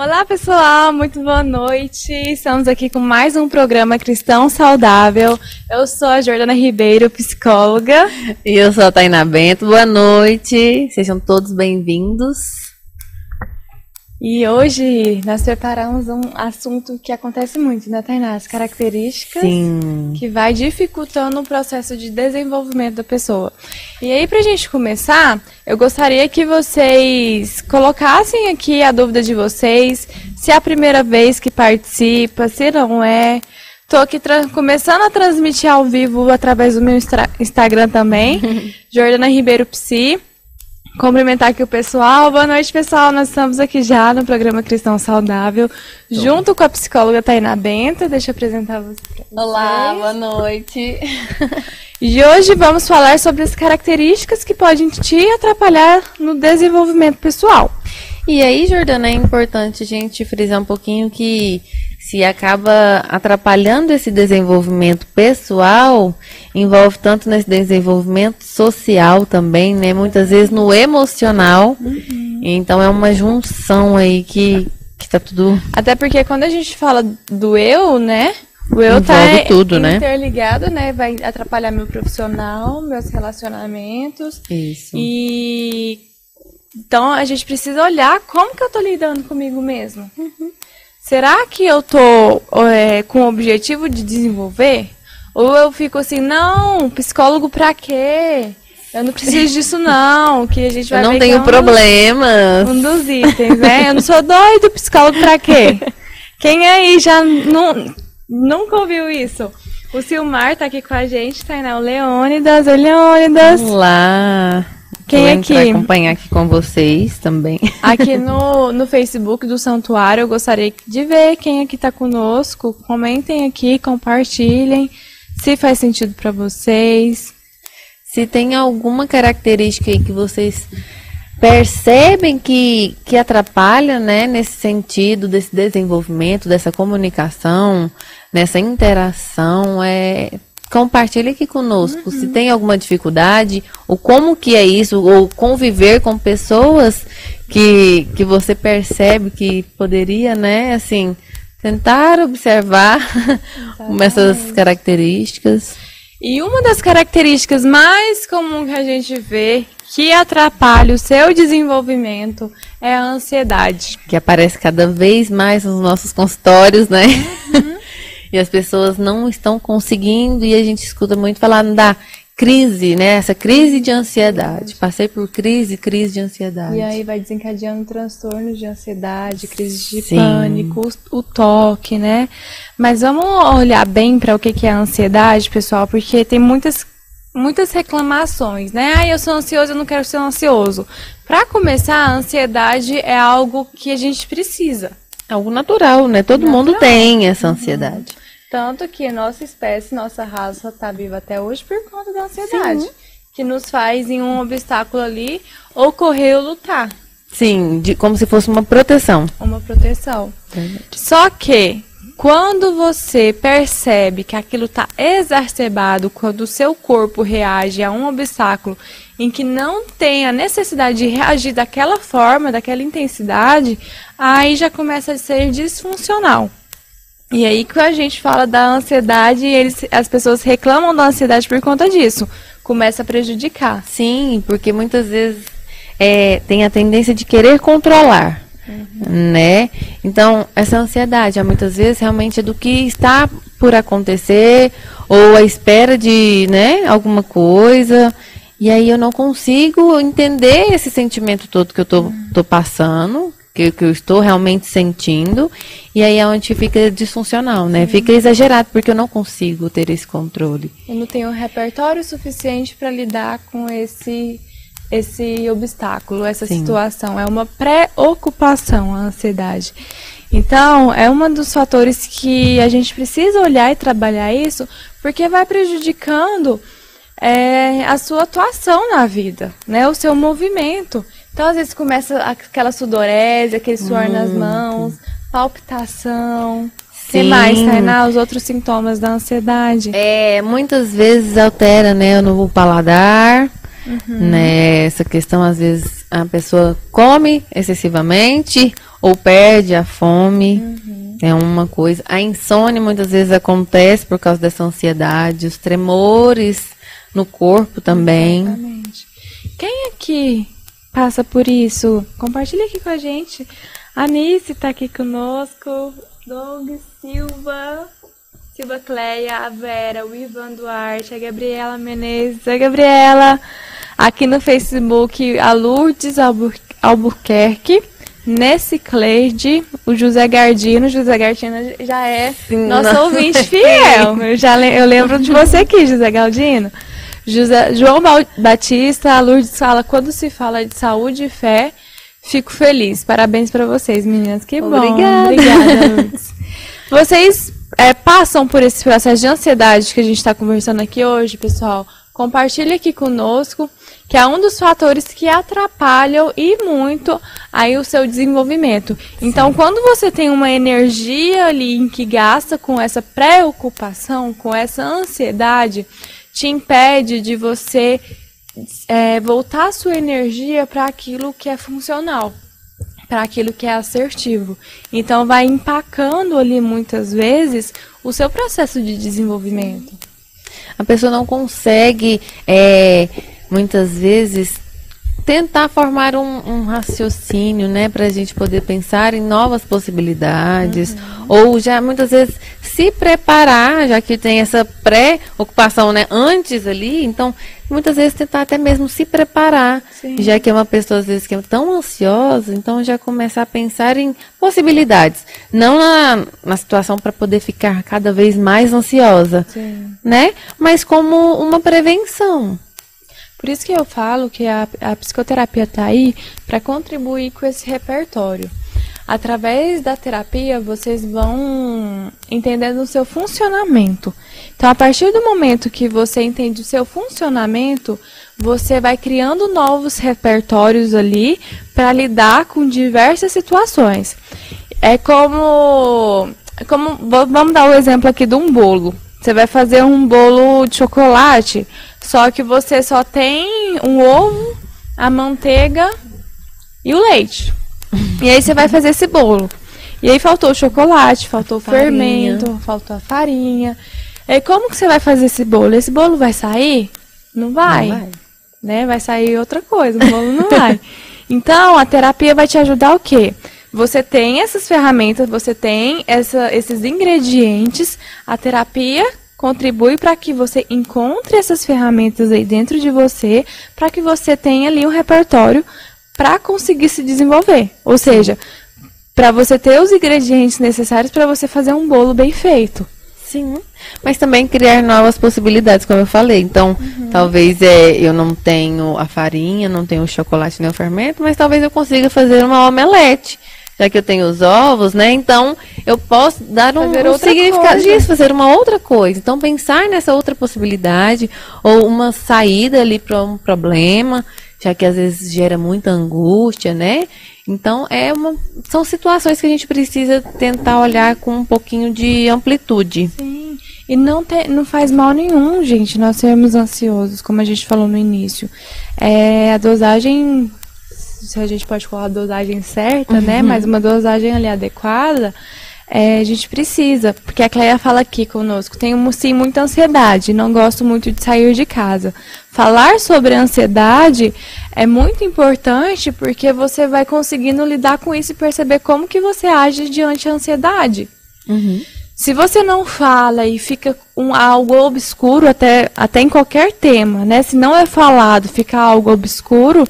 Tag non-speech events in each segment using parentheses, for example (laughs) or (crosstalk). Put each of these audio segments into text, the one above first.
Olá, pessoal, muito boa noite. Estamos aqui com mais um programa Cristão Saudável. Eu sou a Jordana Ribeiro, psicóloga. E eu sou a Tainá Bento. Boa noite. Sejam todos bem-vindos. E hoje nós preparamos um assunto que acontece muito, né, Tainá? As características Sim. que vai dificultando o processo de desenvolvimento da pessoa. E aí, pra gente começar, eu gostaria que vocês colocassem aqui a dúvida de vocês, se é a primeira vez que participa, se não é. Tô aqui começando a transmitir ao vivo através do meu Instagram também, (laughs) Jordana Ribeiro Psi. Cumprimentar aqui o pessoal. Boa noite, pessoal. Nós estamos aqui já no programa Cristão Saudável, junto com a psicóloga Tainá Benta. Deixa eu apresentar você. Olá, boa noite. (laughs) E hoje vamos falar sobre as características que podem te atrapalhar no desenvolvimento pessoal. E aí, Jordana, é importante a gente frisar um pouquinho que se acaba atrapalhando esse desenvolvimento pessoal, envolve tanto nesse desenvolvimento social também, né? Muitas vezes no emocional. Uhum. Então é uma junção aí que, que tá tudo. Até porque quando a gente fala do eu, né? O eu tá envolve tá tudo, né? interligado, né? Vai atrapalhar meu profissional, meus relacionamentos. Isso. E então a gente precisa olhar como que eu tô lidando comigo mesmo. Uhum. Será que eu tô é, com o objetivo de desenvolver? Ou eu fico assim, não, psicólogo pra quê? Eu não preciso disso (laughs) não, que a gente vai Eu não tenho é um problemas. um dos itens, né? Eu não sou doido, psicólogo pra quê? (laughs) Quem aí já não, nunca ouviu isso? O Silmar tá aqui com a gente, Tainá, o Leônidas. Oi, Leônidas. Olá. Quem é aqui? acompanhar aqui com vocês também. (laughs) Aqui no, no Facebook do Santuário, eu gostaria de ver quem aqui está conosco. Comentem aqui, compartilhem, se faz sentido para vocês. Se tem alguma característica aí que vocês percebem que, que atrapalha, né, nesse sentido desse desenvolvimento, dessa comunicação, nessa interação, é compartilhe aqui conosco uhum. se tem alguma dificuldade, ou como que é isso, ou conviver com pessoas que, que você percebe que poderia, né, assim, tentar observar (laughs) essas características. E uma das características mais comuns que a gente vê que atrapalha o seu desenvolvimento é a ansiedade. Que aparece cada vez mais nos nossos consultórios, né? Uhum e as pessoas não estão conseguindo e a gente escuta muito falar da crise, né? Essa crise de ansiedade. Passei por crise, crise de ansiedade. E aí vai desencadeando transtornos de ansiedade, crise de Sim. pânico, o, o, toque, né? Mas vamos olhar bem para o que, que é a ansiedade, pessoal, porque tem muitas muitas reclamações, né? Ah, eu sou ansioso, eu não quero ser ansioso. Para começar, a ansiedade é algo que a gente precisa. É algo natural, né? Todo natural. mundo tem essa ansiedade. Uhum. Tanto que nossa espécie, nossa raça está viva até hoje por conta da ansiedade. Sim. Que nos faz em um obstáculo ali ou correr ou lutar. Sim, de, como se fosse uma proteção. Uma proteção. Só que quando você percebe que aquilo está exacerbado, quando o seu corpo reage a um obstáculo em que não tem a necessidade de reagir daquela forma, daquela intensidade, aí já começa a ser disfuncional. E aí que a gente fala da ansiedade, eles, as pessoas reclamam da ansiedade por conta disso. Começa a prejudicar. Sim, porque muitas vezes é, tem a tendência de querer controlar. Uhum. Né? Então, essa ansiedade, muitas vezes, realmente é do que está por acontecer, ou à espera de né, alguma coisa. E aí eu não consigo entender esse sentimento todo que eu tô, uhum. tô passando, que, que eu estou realmente sentindo, e aí é onde fica disfuncional, né? Sim. Fica exagerado, porque eu não consigo ter esse controle. Eu não tenho um repertório suficiente para lidar com esse esse obstáculo, essa Sim. situação. É uma preocupação a ansiedade. Então, é um dos fatores que a gente precisa olhar e trabalhar isso, porque vai prejudicando é, a sua atuação na vida, né? O seu movimento. Então, às vezes começa aquela sudorese, aquele suor hum. nas mãos, palpitação. Sim. Tem mais, Tainá, os outros sintomas da ansiedade. É, muitas vezes altera, né, o paladar, uhum. né, essa questão às vezes a pessoa come excessivamente ou perde a fome. Uhum. É uma coisa. A insônia muitas vezes acontece por causa dessa ansiedade, os tremores no corpo também. Exatamente. Quem aqui passa por isso? Compartilha aqui com a gente. A Anice está aqui conosco. Doug Silva. Silva Cleia, a Vera, o Ivan Duarte, a Gabriela Menezes, a Gabriela, aqui no Facebook, a Lourdes Albuquerque, Nesse Cleide, o José Gardino, José Gardino já é nosso não. ouvinte (laughs) fiel. Eu, já eu lembro de você aqui, José Galdino. José, João Batista, a Lourdes fala, quando se fala de saúde e fé, fico feliz. Parabéns para vocês, meninas. Que bom. Obrigada. Obrigada, Lourdes. Vocês é, passam por esse processo de ansiedade que a gente está conversando aqui hoje, pessoal, compartilhe aqui conosco, que é um dos fatores que atrapalham e muito aí o seu desenvolvimento. Então, Sim. quando você tem uma energia ali em que gasta com essa preocupação, com essa ansiedade, te impede de você é, voltar a sua energia para aquilo que é funcional para aquilo que é assertivo. Então, vai empacando ali muitas vezes o seu processo de desenvolvimento. A pessoa não consegue, é, muitas vezes, tentar formar um, um raciocínio, né, para a gente poder pensar em novas possibilidades, uhum. ou já muitas vezes se preparar, já que tem essa pré-ocupação, né, antes ali, então muitas vezes tentar até mesmo se preparar, Sim. já que é uma pessoa às vezes que é tão ansiosa, então já começar a pensar em possibilidades, não na, na situação para poder ficar cada vez mais ansiosa, Sim. né, mas como uma prevenção. Por isso que eu falo que a, a psicoterapia está aí para contribuir com esse repertório. Através da terapia, vocês vão entendendo o seu funcionamento. Então, a partir do momento que você entende o seu funcionamento, você vai criando novos repertórios ali para lidar com diversas situações. É como, como. Vamos dar o exemplo aqui de um bolo. Você vai fazer um bolo de chocolate. Só que você só tem um ovo, a manteiga e o leite. e aí você vai fazer esse bolo. E aí faltou o chocolate, faltou o fermento, faltou a farinha. E como que você vai fazer esse bolo? Esse bolo vai sair? Não vai. Não vai. Né? Vai sair outra coisa, o bolo não vai. (laughs) Então, a terapia vai te ajudar o quê? Você tem essas ferramentas, você tem essa, esses ingredientes, a terapia contribui para que você encontre essas ferramentas aí dentro de você, para que você tenha ali um repertório para conseguir se desenvolver. Ou seja, para você ter os ingredientes necessários para você fazer um bolo bem feito. Sim, mas também criar novas possibilidades, como eu falei. Então, uhum. talvez é, eu não tenho a farinha, não tenho o chocolate nem o fermento, mas talvez eu consiga fazer uma omelete já que eu tenho os ovos, né? Então eu posso dar um, um significado coisa. disso, fazer uma outra coisa. Então pensar nessa outra possibilidade ou uma saída ali para um problema, já que às vezes gera muita angústia, né? Então é uma, são situações que a gente precisa tentar olhar com um pouquinho de amplitude. Sim. E não, te, não faz mal nenhum, gente, nós sermos ansiosos, como a gente falou no início. É, a dosagem se a gente pode falar a dosagem certa, né, uhum. né? Mas uma dosagem ali adequada, é, a gente precisa. Porque a Cleia fala aqui conosco, tenho sim muita ansiedade, não gosto muito de sair de casa. Falar sobre ansiedade é muito importante porque você vai conseguindo lidar com isso e perceber como que você age diante da ansiedade. Uhum. Se você não fala e fica um, algo obscuro até, até em qualquer tema, né? Se não é falado, fica algo obscuro,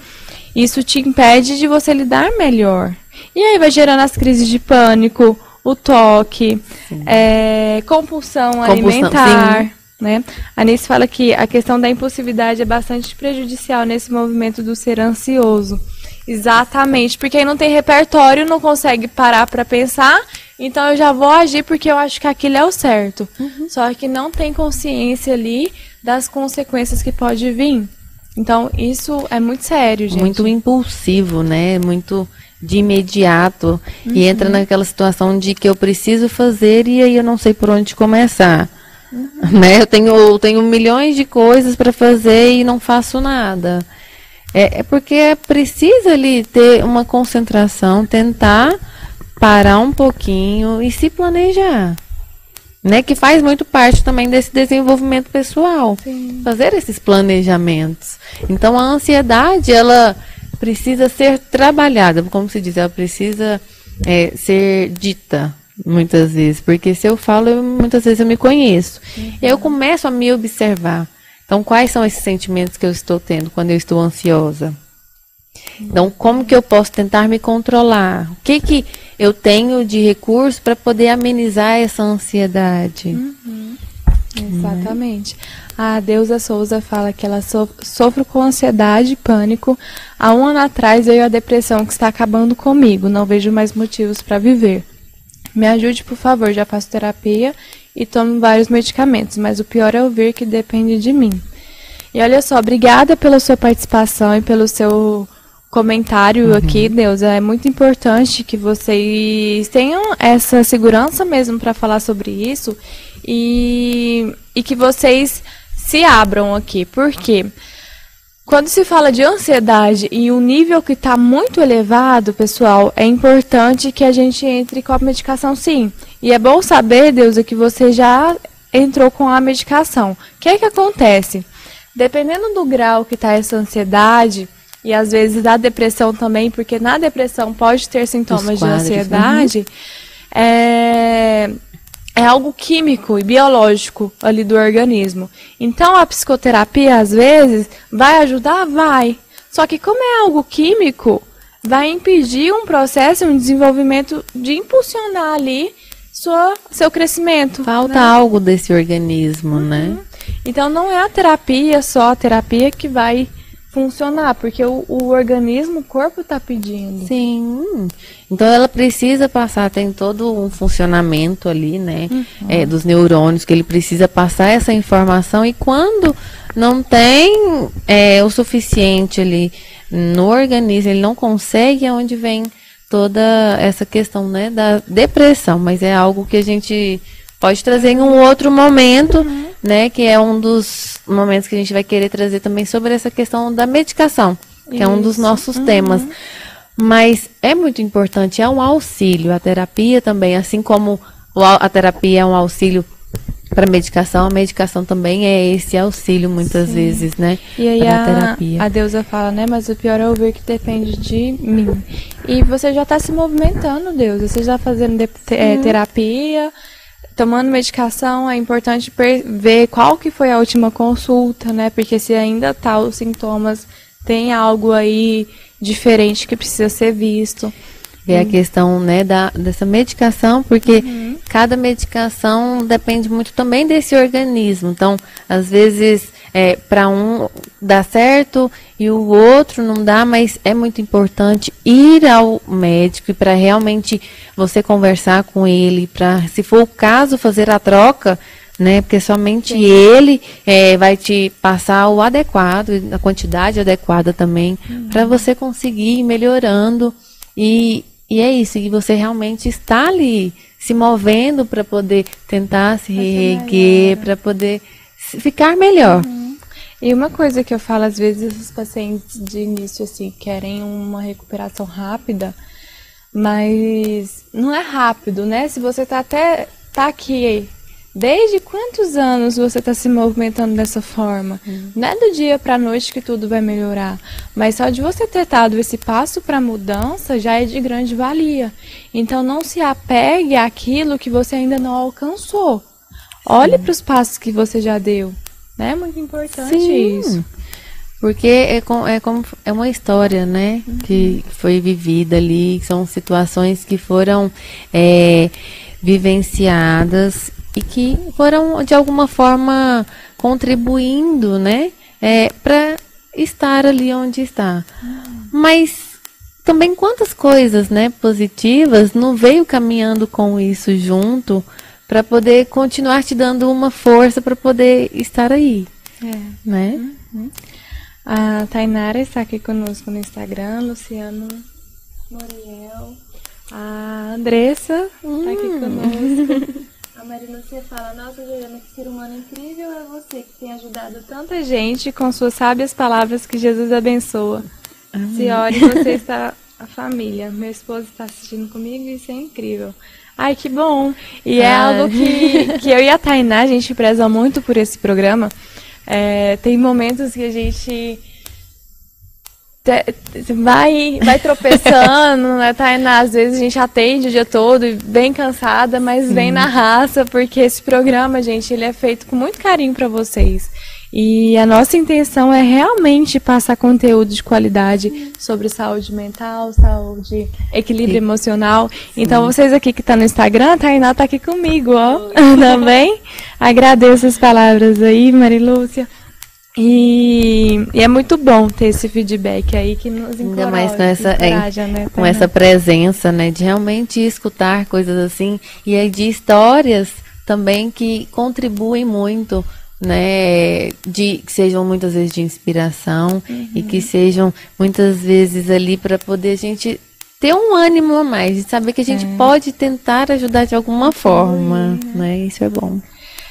isso te impede de você lidar melhor. E aí vai gerando as crises de pânico, o toque, é, compulsão, compulsão, alimentar. Sim. Né? A Anice fala que a questão da impulsividade é bastante prejudicial nesse movimento do ser ansioso. Exatamente, porque aí não tem repertório, não consegue parar para pensar, então eu já vou agir porque eu acho que aquilo é o certo. Uhum. Só que não tem consciência ali das consequências que pode vir. Então, isso é muito sério, gente. Muito impulsivo, né? Muito de imediato. Uhum. E entra naquela situação de que eu preciso fazer e aí eu não sei por onde começar. Uhum. Né? Eu tenho, eu tenho milhões de coisas para fazer e não faço nada. É, é porque precisa ali ter uma concentração, tentar parar um pouquinho e se planejar. Né, que faz muito parte também desse desenvolvimento pessoal. Sim. Fazer esses planejamentos. Então a ansiedade, ela precisa ser trabalhada, como se diz, ela precisa é, ser dita muitas vezes, porque se eu falo, eu, muitas vezes eu me conheço. Uhum. Eu começo a me observar. Então, quais são esses sentimentos que eu estou tendo quando eu estou ansiosa? Então, como que eu posso tentar me controlar? O que que eu tenho de recurso para poder amenizar essa ansiedade? Uhum. Exatamente. A Deusa Souza fala que ela so sofre com ansiedade e pânico. Há um ano atrás veio a depressão que está acabando comigo. Não vejo mais motivos para viver. Me ajude, por favor. Já faço terapia e tomo vários medicamentos, mas o pior é ouvir que depende de mim. E olha só, obrigada pela sua participação e pelo seu comentário uhum. aqui, Deus. É muito importante que vocês tenham essa segurança mesmo para falar sobre isso e, e que vocês se abram aqui. Por quê? Quando se fala de ansiedade e um nível que está muito elevado, pessoal, é importante que a gente entre com a medicação sim. E é bom saber, Deus, que você já entrou com a medicação. O que é que acontece? Dependendo do grau que está essa ansiedade, e às vezes da depressão também, porque na depressão pode ter sintomas de ansiedade, uhum. é, é algo químico e biológico ali do organismo. Então a psicoterapia às vezes vai ajudar, vai. Só que como é algo químico, vai impedir um processo, um desenvolvimento de impulsionar ali sua, seu crescimento. Falta né? algo desse organismo, né? uhum. né? Então não é a terapia só a terapia que vai funcionar, porque o, o organismo, o corpo está pedindo. Sim. Então ela precisa passar, tem todo um funcionamento ali, né? Uhum. É, dos neurônios, que ele precisa passar essa informação e quando não tem é, o suficiente ali no organismo, ele não consegue, é onde vem toda essa questão né, da depressão, mas é algo que a gente pode trazer em um outro momento, uhum. Né? Que é um dos momentos que a gente vai querer trazer também sobre essa questão da medicação, que Isso. é um dos nossos uhum. temas. Mas é muito importante, é um auxílio. A terapia também, assim como a terapia é um auxílio para medicação, a medicação também é esse auxílio muitas Sim. vezes, né? E aí a, terapia. a deusa fala, né? Mas o pior é ouvir que depende de mim. E você já está se movimentando, Deus. Você já está fazendo de, é, terapia, tomando medicação, é importante ver qual que foi a última consulta, né? Porque se ainda tá os sintomas, tem algo aí diferente que precisa ser visto. É a questão, né, da, dessa medicação, porque uhum. cada medicação depende muito também desse organismo. Então, às vezes, é, para um dá certo e o outro não dá, mas é muito importante ir ao médico para realmente você conversar com ele, para, se for o caso, fazer a troca, né? Porque somente Sim. ele é, vai te passar o adequado, a quantidade adequada também, uhum. para você conseguir ir melhorando. E, e é isso, e você realmente está ali se movendo para poder tentar se reerguer, para poder ficar melhor. Uhum. E uma coisa que eu falo às vezes os pacientes de início assim querem uma recuperação rápida, mas não é rápido, né? Se você tá até tá aqui desde quantos anos você está se movimentando dessa forma? Hum. Não é do dia para a noite que tudo vai melhorar, mas só de você ter dado esse passo para mudança já é de grande valia. Então não se apegue àquilo que você ainda não alcançou. Olhe para os passos que você já deu. É muito importante Sim. isso. Porque é, com, é como é uma história, né? Uhum. Que foi vivida ali, são situações que foram é, vivenciadas e que foram de alguma forma contribuindo, né? É, para estar ali onde está. Uhum. Mas também quantas coisas, né, positivas não veio caminhando com isso junto para poder continuar te dando uma força para poder estar aí. É. Né? Uhum. A Tainara está aqui conosco no Instagram, Luciano Moriel. A Andressa está hum. aqui conosco. (laughs) A Marina, você fala, nossa, Juliana, que ser humano incrível é você que tem ajudado tanta gente com suas sábias palavras que Jesus abençoa. Amém. Se ore, você está a família. Meu esposo está assistindo comigo e isso é incrível. Ai, que bom! E é algo que, que eu e a Tainá, a gente preza muito por esse programa. É, tem momentos que a gente vai, vai tropeçando, né, Tainá? Às vezes a gente atende o dia todo, bem cansada, mas Sim. bem na raça, porque esse programa, gente, ele é feito com muito carinho para vocês. E a nossa intenção é realmente passar conteúdo de qualidade sobre saúde mental, saúde, equilíbrio Sim. emocional. Sim. Então, vocês aqui que estão tá no Instagram, a Tainá está aqui comigo, ó, (laughs) também. Agradeço as palavras aí, Marilúcia. E, e, é muito bom ter esse feedback aí que nos encoraja, Ainda mais com essa, encoraja, é, né, com essa presença, né? De realmente escutar coisas assim e aí de histórias também que contribuem muito né, de que sejam muitas vezes de inspiração uhum. e que sejam muitas vezes ali para poder a gente ter um ânimo a mais, de saber que a gente é. pode tentar ajudar de alguma forma, né? Isso é bom.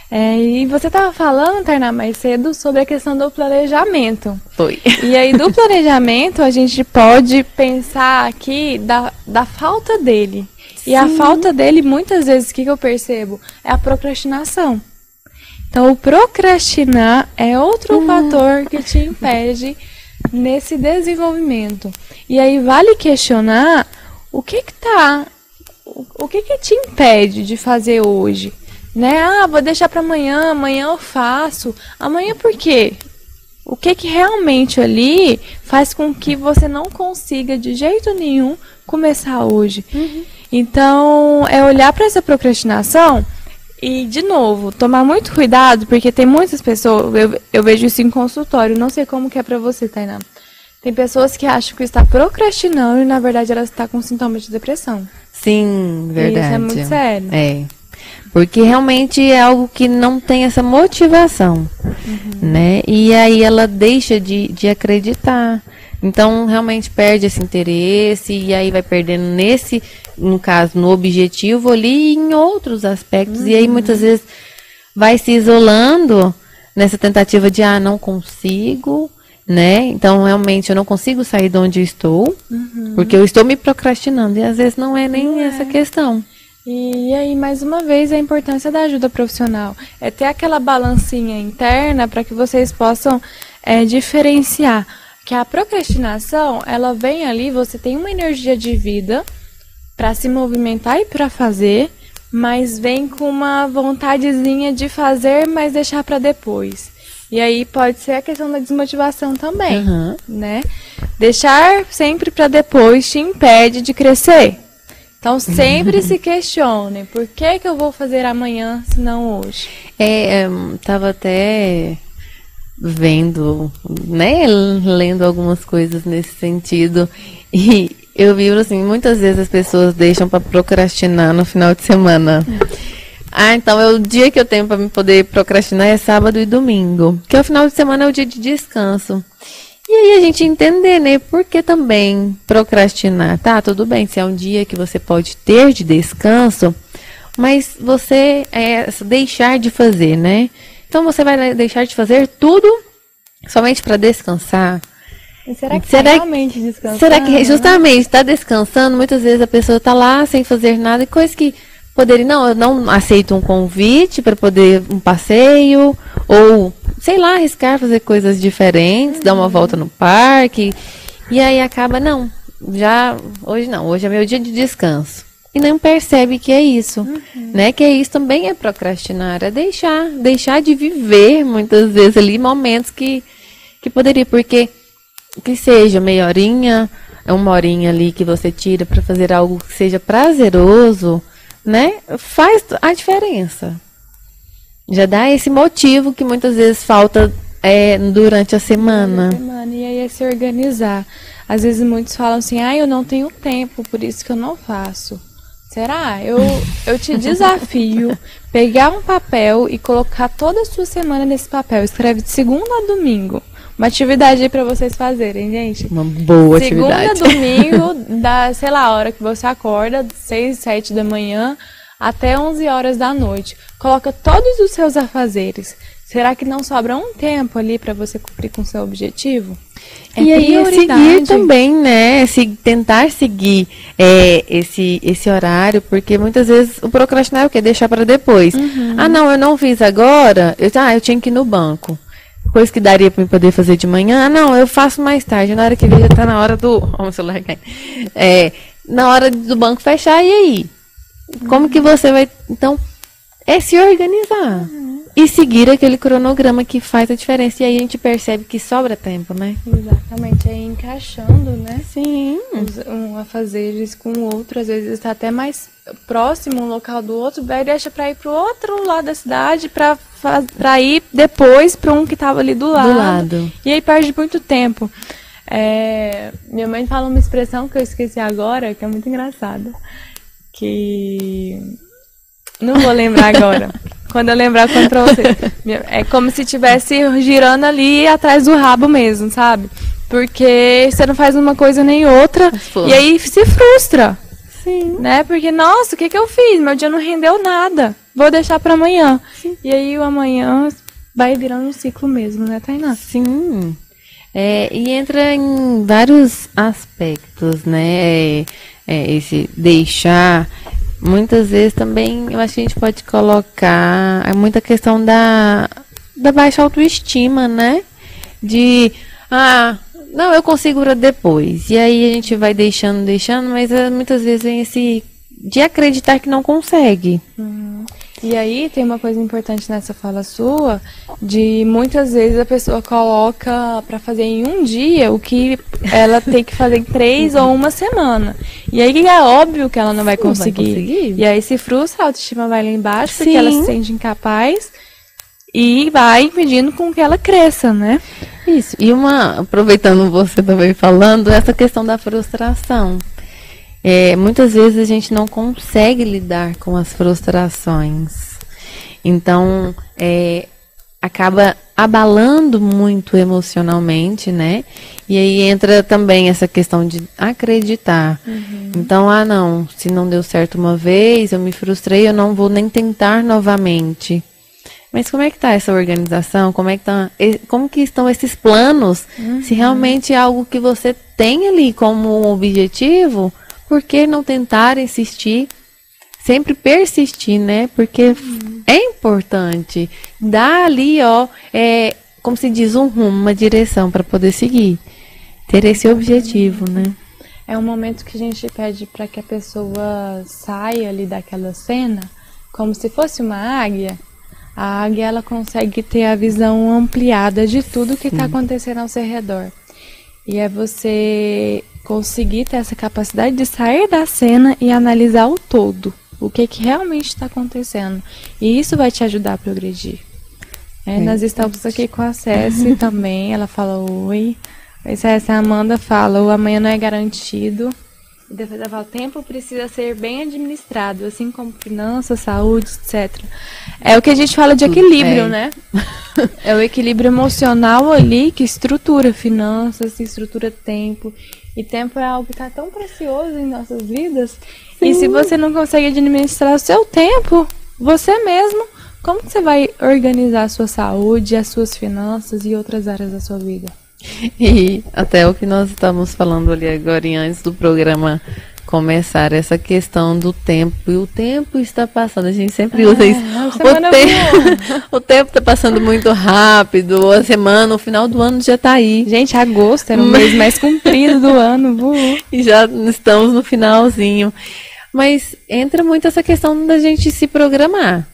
É, e você estava falando, Tainá, mais cedo sobre a questão do planejamento. Foi. E aí, do (laughs) planejamento, a gente pode pensar aqui da, da falta dele. Sim. E a falta dele, muitas vezes, o que, que eu percebo? É a procrastinação. Então, o procrastinar é outro uhum. fator que te impede nesse desenvolvimento. E aí vale questionar o que que tá, o que que te impede de fazer hoje, né? Ah, vou deixar para amanhã, amanhã eu faço. Amanhã por quê? O que que realmente ali faz com que você não consiga de jeito nenhum começar hoje? Uhum. Então, é olhar para essa procrastinação e, de novo, tomar muito cuidado, porque tem muitas pessoas, eu, eu vejo isso em consultório, não sei como que é pra você, Tainá. Tem pessoas que acham que está procrastinando e, na verdade, ela está com sintomas de depressão. Sim, verdade. E isso é muito sério. É. Porque realmente é algo que não tem essa motivação, uhum. né? E aí ela deixa de, de acreditar. Então, realmente perde esse interesse e aí vai perdendo nesse no caso, no objetivo ali e em outros aspectos. Uhum. E aí muitas vezes vai se isolando nessa tentativa de, ah, não consigo, né? Então, realmente, eu não consigo sair de onde eu estou, uhum. porque eu estou me procrastinando. E às vezes não é nem é. essa questão. E aí, mais uma vez, a importância da ajuda profissional. É ter aquela balancinha interna para que vocês possam é, diferenciar que a procrastinação, ela vem ali, você tem uma energia de vida, para se movimentar e para fazer, mas vem com uma vontadezinha de fazer, mas deixar para depois. E aí pode ser a questão da desmotivação também, uhum. né? Deixar sempre para depois te impede de crescer. Então sempre (laughs) se questione, por que que eu vou fazer amanhã se não hoje? É, é, tava até vendo, né, lendo algumas coisas nesse sentido e eu vi assim, muitas vezes as pessoas deixam para procrastinar no final de semana. Ah, então é o dia que eu tenho para me poder procrastinar é sábado e domingo, que é o final de semana é o dia de descanso. E aí a gente entender, né, por que também procrastinar? Tá, tudo bem, se é um dia que você pode ter de descanso, mas você é deixar de fazer, né? Então você vai deixar de fazer tudo somente para descansar. E será que será, realmente descansando? Será que justamente está descansando? Muitas vezes a pessoa está lá sem fazer nada e coisa que poderia não, eu não aceito um convite para poder um passeio ou sei lá arriscar fazer coisas diferentes, uhum. dar uma uhum. volta no parque e aí acaba não, já hoje não, hoje é meu dia de descanso e não percebe que é isso, uhum. né? Que é isso também é procrastinar, é deixar, deixar de viver muitas vezes ali momentos que que poderia porque que seja meia horinha, é uma horinha ali que você tira para fazer algo que seja prazeroso, né? Faz a diferença. Já dá esse motivo que muitas vezes falta é, durante a semana. semana. E aí é se organizar. Às vezes muitos falam assim, ah, eu não tenho tempo, por isso que eu não faço. Será? Eu, eu te desafio (laughs) pegar um papel e colocar toda a sua semana nesse papel. Escreve de segunda a domingo. Uma atividade aí pra vocês fazerem, gente. Uma boa Segunda, atividade. Segunda, domingo, (laughs) da, sei lá, a hora que você acorda, seis, sete da manhã, até 11 horas da noite. Coloca todos os seus afazeres. Será que não sobra um tempo ali para você cumprir com o seu objetivo? É e aí é seguir também, né? Se, tentar seguir é, esse, esse horário, porque muitas vezes o procrastinar é o quê? Deixar para depois. Uhum. Ah, não, eu não fiz agora. Eu, ah, eu tinha que ir no banco. Coisa que daria para poder fazer de manhã. Ah, não, eu faço mais tarde. Na hora que ele já tá na hora do. (laughs) Vamos celular É, na hora do banco fechar, e aí? Como que você vai. Então, é se organizar. Uhum. E seguir aquele cronograma que faz a diferença. E aí a gente percebe que sobra tempo, né? Exatamente. Aí encaixando, né? Sim. Um afazeres com o outro. Às vezes está até mais próximo um local do outro. Aí deixa para ir para o outro lado da cidade para para ir depois para um que estava ali do lado. do lado. E aí perde muito tempo. É, minha mãe fala uma expressão que eu esqueci agora, que é muito engraçada. Que. Não vou lembrar agora. (laughs) Quando eu lembrar, pra você. (laughs) É como se estivesse girando ali atrás do rabo mesmo, sabe? Porque você não faz uma coisa nem outra. E aí se frustra. Sim. Né? Porque, nossa, o que, que eu fiz? Meu dia não rendeu nada. Vou deixar para amanhã. Sim. E aí o amanhã vai virando um ciclo mesmo, né, Tainá? Sim. É, e entra em vários aspectos, né? É, é, esse deixar. Muitas vezes também eu acho que a gente pode colocar é muita questão da, da baixa autoestima, né? De ah, não, eu consigo depois. E aí a gente vai deixando, deixando, mas é, muitas vezes vem esse de acreditar que não consegue. Uhum. E aí tem uma coisa importante nessa fala sua, de muitas vezes a pessoa coloca para fazer em um dia o que ela tem que fazer em três ou uma semana. E aí é óbvio que ela não vai conseguir. Não vai conseguir. E aí se frustra, a autoestima vai lá embaixo, Sim. porque ela se sente incapaz e vai impedindo com que ela cresça, né? Isso. E uma, aproveitando você também falando, essa questão da frustração. É, muitas vezes a gente não consegue lidar com as frustrações. Então, é, acaba abalando muito emocionalmente, né? E aí entra também essa questão de acreditar. Uhum. Então, ah, não, se não deu certo uma vez, eu me frustrei, eu não vou nem tentar novamente. Mas como é que está essa organização? Como é que tá, como que estão esses planos? Uhum. Se realmente é algo que você tem ali como objetivo, por que não tentar insistir? Sempre persistir, né? Porque uhum. é importante dar ali, ó, é, como se diz, um rumo, uma direção para poder seguir. Ter esse objetivo, né? É um momento que a gente pede para que a pessoa saia ali daquela cena, como se fosse uma águia. A águia ela consegue ter a visão ampliada de tudo que está acontecendo ao seu redor. E é você conseguir ter essa capacidade de sair da cena e analisar o todo, o que, que realmente está acontecendo. E isso vai te ajudar a progredir. É, nós estamos aqui com a Cécia (laughs) também, ela fala oi. A Amanda fala, o amanhã não é garantido. E depois ela fala, o tempo precisa ser bem administrado, assim como finanças, saúde, etc. É o que a gente fala de equilíbrio, é. né? (laughs) é o equilíbrio emocional ali que estrutura finanças, estrutura tempo e tempo é algo que está tão precioso em nossas vidas. Sim. E se você não consegue administrar o seu tempo, você mesmo, como que você vai organizar a sua saúde, as suas finanças e outras áreas da sua vida? E até o que nós estamos falando ali agora antes do programa começar essa questão do tempo. E o tempo está passando, a gente sempre usa isso. Ah, o, te (laughs) o tempo está passando muito rápido, a semana, o final do ano já está aí. Gente, agosto era o mês mais comprido do ano. Voou. (laughs) E já estamos no finalzinho. Mas entra muito essa questão da gente se programar.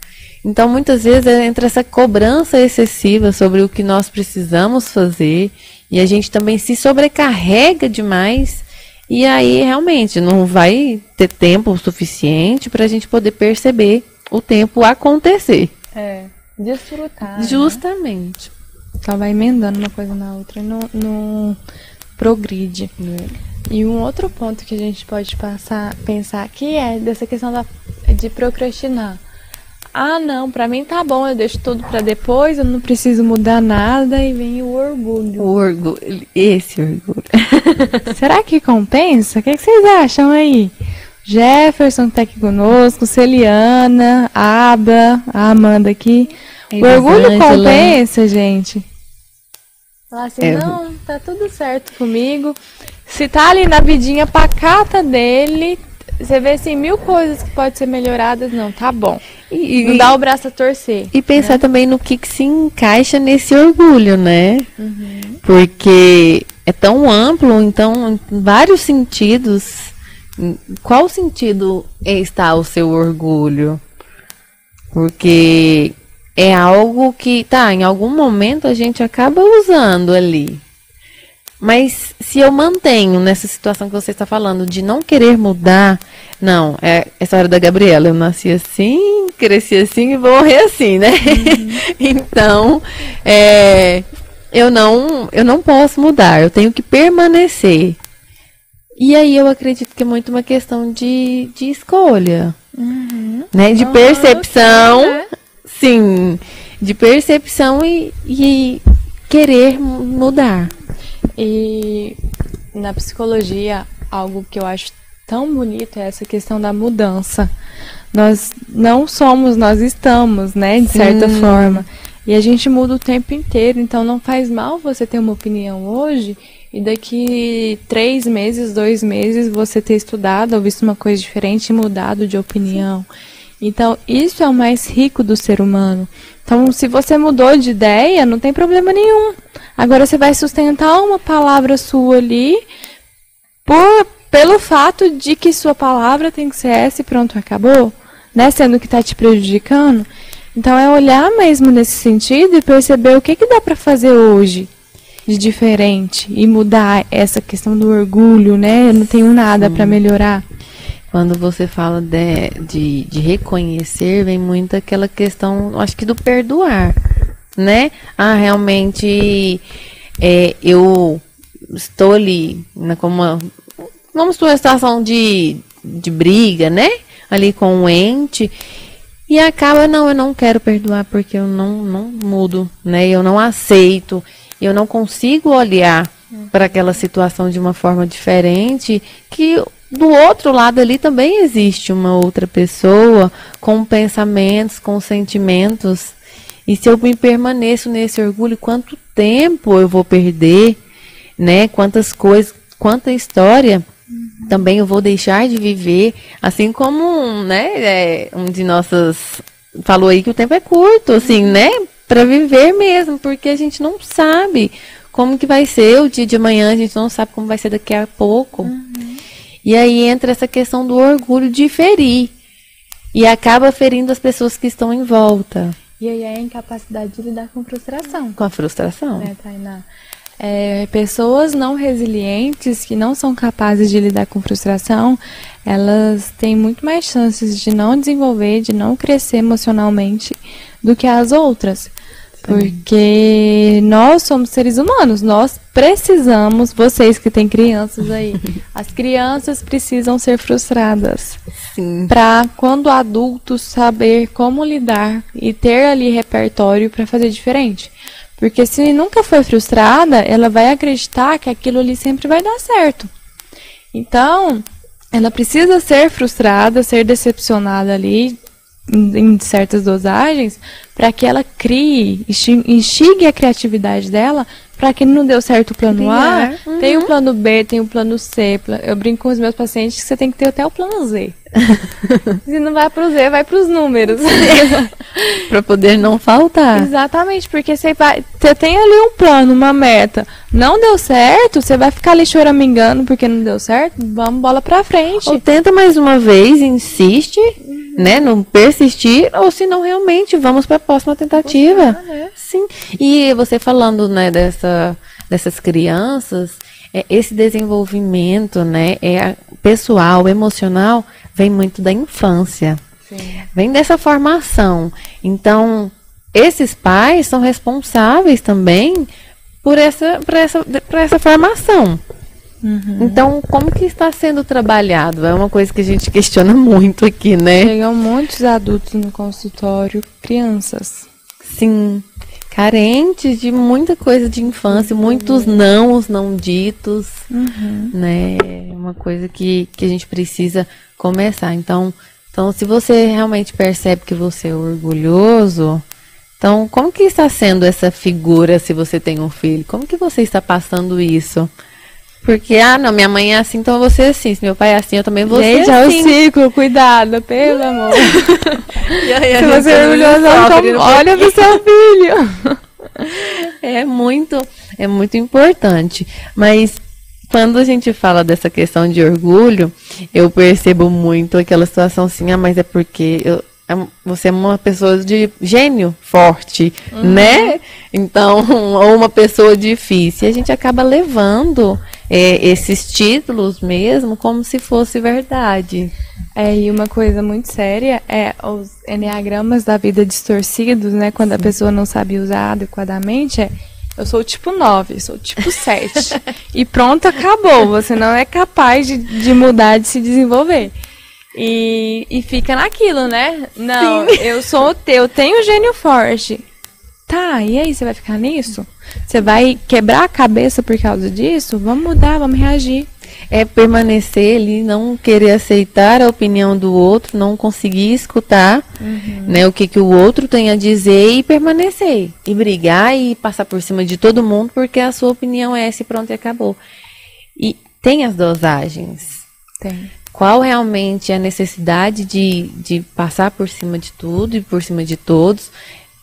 Então, muitas vezes entra essa cobrança excessiva sobre o que nós precisamos fazer e a gente também se sobrecarrega demais e aí, realmente, não vai ter tempo suficiente para a gente poder perceber o tempo acontecer. É, desfrutar. Né? Justamente. Né? Só vai emendando uma coisa na outra e não, não progride. É. E um outro ponto que a gente pode passar, pensar aqui é dessa questão da, de procrastinar. Ah, não, para mim tá bom, eu deixo tudo para depois, eu não preciso mudar nada e vem o orgulho. O orgulho, esse orgulho. (laughs) Será que compensa? O que, é que vocês acham aí? Jefferson que está aqui conosco, Celiana, Aba, a Amanda aqui. o orgulho compensa, gente. Falar assim, é. não, tá tudo certo comigo. Se tá ali na vidinha pacata dele, você vê assim mil coisas que podem ser melhoradas, não, tá bom. E, não dá o braço a torcer. E pensar né? também no que, que, se encaixa nesse orgulho, né? Uhum. Porque é tão amplo, então, em vários sentidos. Qual sentido está o seu orgulho? Porque é algo que, tá, em algum momento a gente acaba usando ali. Mas se eu mantenho nessa situação que você está falando de não querer mudar, não, é essa hora da Gabriela, eu nasci assim, cresci assim e vou morrer assim, né? Uhum. (laughs) então, é, eu não, eu não posso mudar, eu tenho que permanecer. E aí eu acredito que é muito uma questão de, de escolha, uhum. né? De uhum, percepção, né? sim, de percepção e, e querer mudar. E na psicologia, algo que eu acho tão bonito é essa questão da mudança. Nós não somos, nós estamos, né, de certa Sim. forma. E a gente muda o tempo inteiro, então não faz mal você ter uma opinião hoje e daqui três meses, dois meses, você ter estudado ou visto uma coisa diferente e mudado de opinião. Sim. Então, isso é o mais rico do ser humano. Então, se você mudou de ideia, não tem problema nenhum. Agora você vai sustentar uma palavra sua ali por, pelo fato de que sua palavra tem que ser essa e pronto, acabou, né? Sendo que está te prejudicando. Então é olhar mesmo nesse sentido e perceber o que, que dá para fazer hoje de diferente e mudar essa questão do orgulho, né? Eu não tenho nada para melhorar. Quando você fala de, de, de reconhecer, vem muito aquela questão, acho que do perdoar né? Ah, realmente é, eu estou ali né, como uma, vamos para uma situação de, de briga, né? Ali com o um ente. E acaba, não, eu não quero perdoar porque eu não, não mudo, né? Eu não aceito, eu não consigo olhar para aquela situação de uma forma diferente que do outro lado ali também existe uma outra pessoa com pensamentos, com sentimentos e se eu me permaneço nesse orgulho, quanto tempo eu vou perder, né? Quantas coisas, quanta história uhum. também eu vou deixar de viver, assim como, né, é, um de nossas falou aí que o tempo é curto, assim, uhum. né? Para viver mesmo, porque a gente não sabe como que vai ser o dia de amanhã, a gente não sabe como vai ser daqui a pouco. Uhum. E aí entra essa questão do orgulho de ferir. E acaba ferindo as pessoas que estão em volta. E aí é a incapacidade de lidar com frustração. Com a frustração. Né, Tainá? É, pessoas não resilientes, que não são capazes de lidar com frustração, elas têm muito mais chances de não desenvolver, de não crescer emocionalmente do que as outras. Porque nós somos seres humanos, nós precisamos, vocês que têm crianças aí, (laughs) as crianças precisam ser frustradas. Para quando adultos saber como lidar e ter ali repertório para fazer diferente. Porque se nunca foi frustrada, ela vai acreditar que aquilo ali sempre vai dar certo. Então, ela precisa ser frustrada, ser decepcionada ali, em certas dosagens para que ela crie, instigue a criatividade dela para que não deu certo o plano A, uhum. tem o plano B, tem o plano C. Eu brinco com os meus pacientes que você tem que ter até o plano Z. (laughs) Se não vai para o Z, vai para os números. (laughs) para poder não faltar. Exatamente, porque você, vai, você tem ali um plano, uma meta. Não deu certo, você vai ficar ali choramingando porque não deu certo. Vamos bola para frente. Ou tenta mais uma vez, insiste né, não persistir, ou se não realmente vamos para a próxima tentativa. né? Sim. E você falando, né, dessa, dessas crianças, é, esse desenvolvimento, né, é pessoal, emocional, vem muito da infância. Sim. Vem dessa formação. Então, esses pais são responsáveis também por essa, por essa, por essa formação. Uhum. Então, como que está sendo trabalhado? É uma coisa que a gente questiona muito aqui, né? Chegam muitos adultos no consultório, crianças. Sim, carentes de muita coisa de infância, muitos não, os não ditos, uhum. né? É uma coisa que, que a gente precisa começar. Então, então, se você realmente percebe que você é orgulhoso, então, como que está sendo essa figura se você tem um filho? Como que você está passando isso? Porque, ah, não, minha mãe é assim, então você é assim. Se meu pai é assim, eu também vou Gente, ser assim. é o ciclo, cuidado, pelo amor. (laughs) aí, se você é orgulhoso, então olha pro seu (laughs) filho. É muito, é muito importante. Mas quando a gente fala dessa questão de orgulho, eu percebo muito aquela situação assim, ah, mas é porque eu, é você é uma pessoa de gênio forte, uhum. né? Então, (laughs) ou uma pessoa difícil. E a gente acaba levando é, esses títulos mesmo como se fosse verdade. É, e uma coisa muito séria é os enneagramas da vida distorcidos, né? Quando a pessoa não sabe usar adequadamente, é eu sou tipo 9, sou tipo 7. (laughs) e pronto, acabou. Você não é capaz de, de mudar, de se desenvolver. E, e fica naquilo, né? Não, Sim. eu sou eu tenho gênio forte. Tá, e aí você vai ficar nisso? Você vai quebrar a cabeça por causa disso? Vamos mudar, vamos reagir é permanecer ali, não querer aceitar a opinião do outro, não conseguir escutar uhum. né, o que, que o outro tem a dizer e permanecer. E brigar e passar por cima de todo mundo porque a sua opinião é essa e pronto e acabou. E tem as dosagens. Tem. Qual realmente é a necessidade de, de passar por cima de tudo e por cima de todos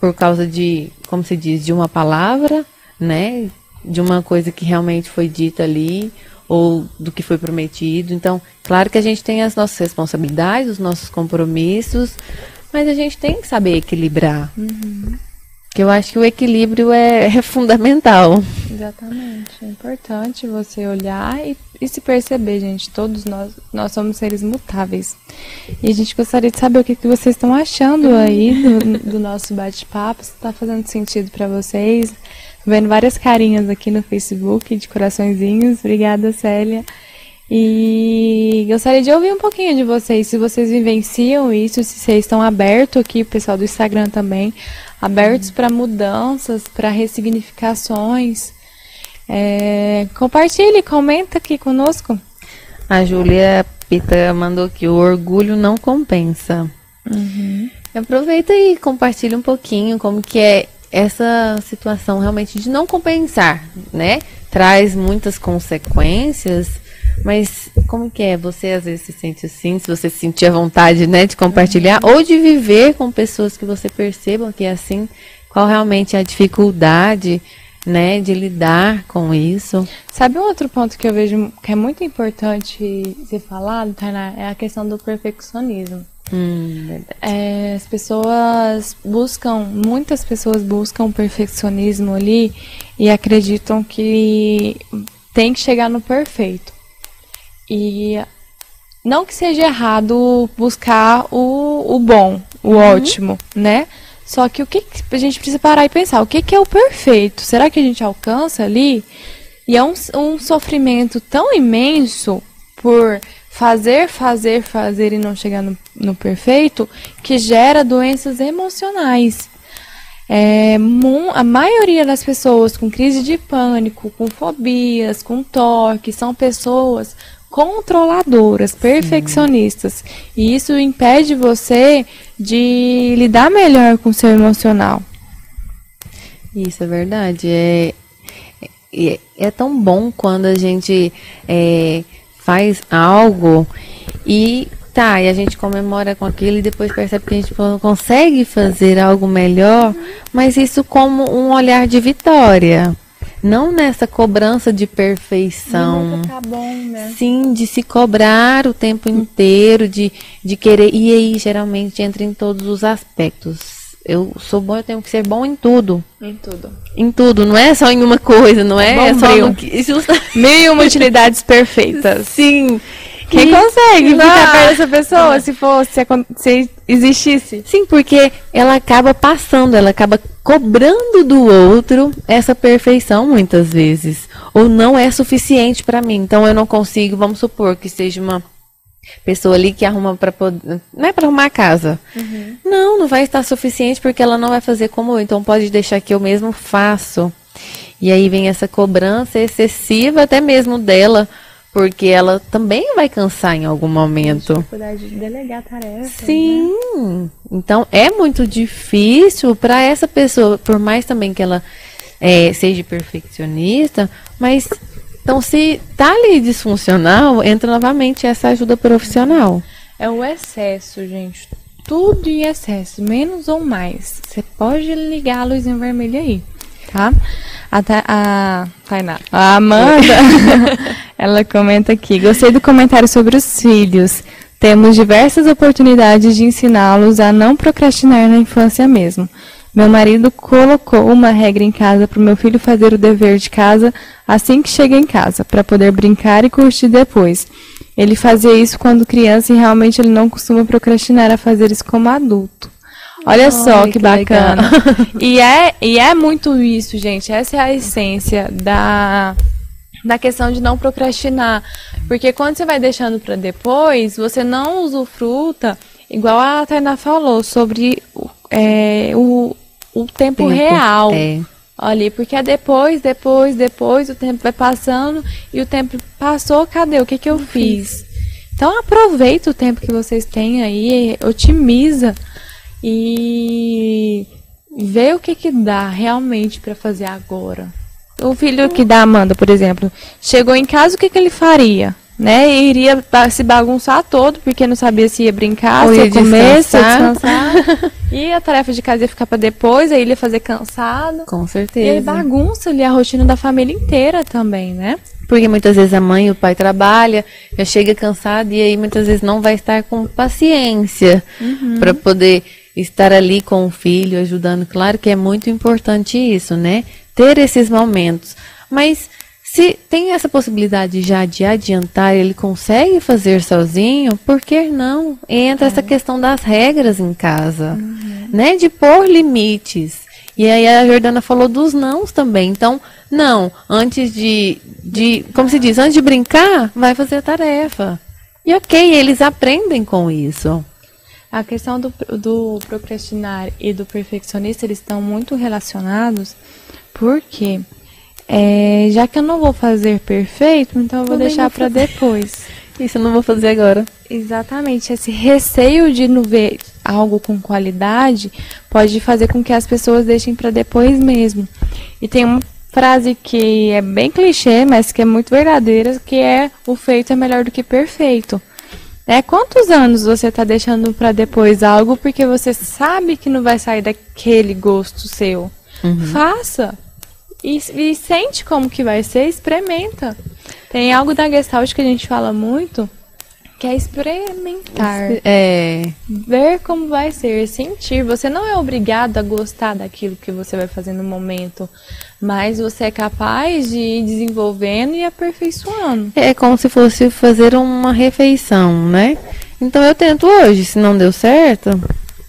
por causa de, como se diz, de uma palavra, né? De uma coisa que realmente foi dita ali ou do que foi prometido. Então, claro que a gente tem as nossas responsabilidades, os nossos compromissos, mas a gente tem que saber equilibrar. Uhum. Que eu acho que o equilíbrio é, (laughs) é, fundamental. Exatamente. É importante você olhar e, e, se perceber, gente. Todos nós, nós somos seres mutáveis. E a gente gostaria de saber o que, que vocês estão achando aí do, do nosso bate-papo. Se está fazendo sentido para vocês vendo várias carinhas aqui no Facebook de coraçõezinhos. Obrigada, Célia. E gostaria de ouvir um pouquinho de vocês, se vocês vivenciam isso, se vocês estão abertos aqui, o pessoal do Instagram também, abertos para mudanças, para ressignificações. É, compartilhe, comenta aqui conosco. A Júlia Pita mandou que o orgulho não compensa. Uhum. Aproveita e compartilha um pouquinho como que é essa situação realmente de não compensar, né? Traz muitas consequências, mas como que é? Você às vezes se sente assim, se você sentir a vontade, né, de compartilhar uhum. ou de viver com pessoas que você percebam que é assim, qual realmente é a dificuldade, né, de lidar com isso. Sabe um outro ponto que eu vejo que é muito importante ser falado, Tainá, é a questão do perfeccionismo. Hum, é, as pessoas buscam, muitas pessoas buscam perfeccionismo ali e acreditam que tem que chegar no perfeito. E não que seja errado buscar o, o bom, o uhum. ótimo, né? Só que o que a gente precisa parar e pensar, o que, que é o perfeito? Será que a gente alcança ali? E é um, um sofrimento tão imenso por fazer, fazer, fazer e não chegar no, no perfeito, que gera doenças emocionais. É, a maioria das pessoas com crise de pânico, com fobias, com toque, são pessoas controladoras, perfeccionistas. Sim. E isso impede você de lidar melhor com o seu emocional. Isso é verdade. É, é, é tão bom quando a gente é, faz algo e tá, e a gente comemora com aquilo e depois percebe que a gente consegue fazer algo melhor, mas isso como um olhar de vitória. Não nessa cobrança de perfeição. Tá bom, né? Sim, de se cobrar o tempo inteiro, de, de querer. E aí, geralmente, entra em todos os aspectos eu sou bom, eu tenho que ser bom em tudo. Em tudo. Em tudo, não é só em uma coisa, não é, é só no que. (laughs) Mil uma utilidades perfeitas. Sim. Quem e, consegue ficar perto dessa pessoa se fosse, se existisse? Sim, porque ela acaba passando, ela acaba cobrando do outro essa perfeição muitas vezes. Ou não é suficiente para mim. Então eu não consigo, vamos supor que seja uma pessoa ali que arruma para poder, não é para arrumar a casa. Uhum. Não, não vai estar suficiente porque ela não vai fazer como eu, então pode deixar que eu mesmo faço. E aí vem essa cobrança excessiva até mesmo dela, porque ela também vai cansar em algum momento. Dificuldade de delegar tarefa. Sim. Né? Então é muito difícil para essa pessoa, por mais também que ela é, seja perfeccionista, mas então, se tá ali disfuncional, entra novamente essa ajuda profissional. É o excesso, gente. Tudo em excesso, menos ou mais. Você pode ligar a luzinha vermelha aí, tá? Até a Tainá. A Amanda, (laughs) ela comenta aqui. Gostei do comentário sobre os filhos. Temos diversas oportunidades de ensiná-los a não procrastinar na infância mesmo. Meu marido colocou uma regra em casa para o meu filho fazer o dever de casa assim que chega em casa, para poder brincar e curtir depois. Ele fazia isso quando criança e realmente ele não costuma procrastinar a fazer isso como adulto. Olha Ai, só que, que bacana. (laughs) e, é, e é muito isso, gente. Essa é a essência da, da questão de não procrastinar. Porque quando você vai deixando para depois, você não usufruta, igual a Tainá falou, sobre é, o, o tempo, tempo real. É. Ali, porque é depois, depois, depois, o tempo vai passando e o tempo passou, cadê? O que, que eu fiz? Então aproveita o tempo que vocês têm aí, otimiza e vê o que, que dá realmente para fazer agora. O filho que dá Amanda, por exemplo, chegou em casa, o que, que ele faria? né? E iria se bagunçar todo, porque não sabia se ia brincar, Ou se ia, ia comer, se ia descansar. (laughs) e a tarefa de casa ia ficar para depois, aí ele ia fazer cansado. Com certeza. E aí bagunça ali a rotina da família inteira também, né? Porque muitas vezes a mãe e o pai trabalham, já chega cansado e aí muitas vezes não vai estar com paciência uhum. para poder estar ali com o filho, ajudando. Claro que é muito importante isso, né? Ter esses momentos. Mas se tem essa possibilidade já de adiantar, ele consegue fazer sozinho, por que não? Entra é. essa questão das regras em casa, uhum. né? De pôr limites. E aí a Jordana falou dos nãos também. Então, não, antes de, de, como se diz, antes de brincar, vai fazer a tarefa. E ok, eles aprendem com isso. A questão do, do procrastinar e do perfeccionista, eles estão muito relacionados, porque? É, já que eu não vou fazer perfeito, então eu vou deixar para depois. (laughs) Isso eu não vou fazer agora. Exatamente. Esse receio de não ver algo com qualidade pode fazer com que as pessoas deixem para depois mesmo. E tem uma frase que é bem clichê, mas que é muito verdadeira, que é o feito é melhor do que perfeito. É, quantos anos você está deixando para depois algo porque você sabe que não vai sair daquele gosto seu? Uhum. Faça e, e sente como que vai ser, experimenta. Tem algo da Gestalt que a gente fala muito, que é experimentar. É. Ver como vai ser, sentir. Você não é obrigado a gostar daquilo que você vai fazer no momento, mas você é capaz de ir desenvolvendo e aperfeiçoando. É como se fosse fazer uma refeição, né? Então eu tento hoje, se não deu certo,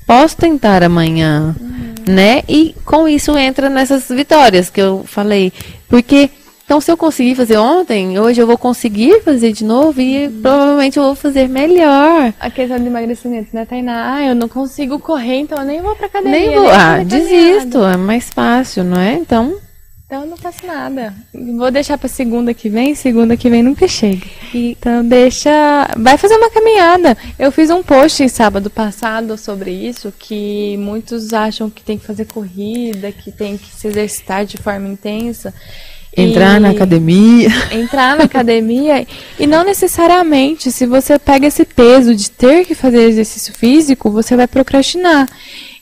posso tentar amanhã. Uhum né? E com isso entra nessas vitórias que eu falei. Porque, então, se eu conseguir fazer ontem, hoje eu vou conseguir fazer de novo e uhum. provavelmente eu vou fazer melhor. A questão do emagrecimento, né, Tainá? Ah, eu não consigo correr, então eu nem vou pra academia. Nem vou. Nem ah, desisto. É mais fácil, não é? Então. Então eu não faço nada. Vou deixar para segunda que vem, segunda que vem nunca chega. Então deixa, vai fazer uma caminhada. Eu fiz um post sábado passado sobre isso, que muitos acham que tem que fazer corrida, que tem que se exercitar de forma intensa. Entrar na academia. Entrar na academia. e não necessariamente, se você pega esse peso de ter que fazer exercício físico, você vai procrastinar.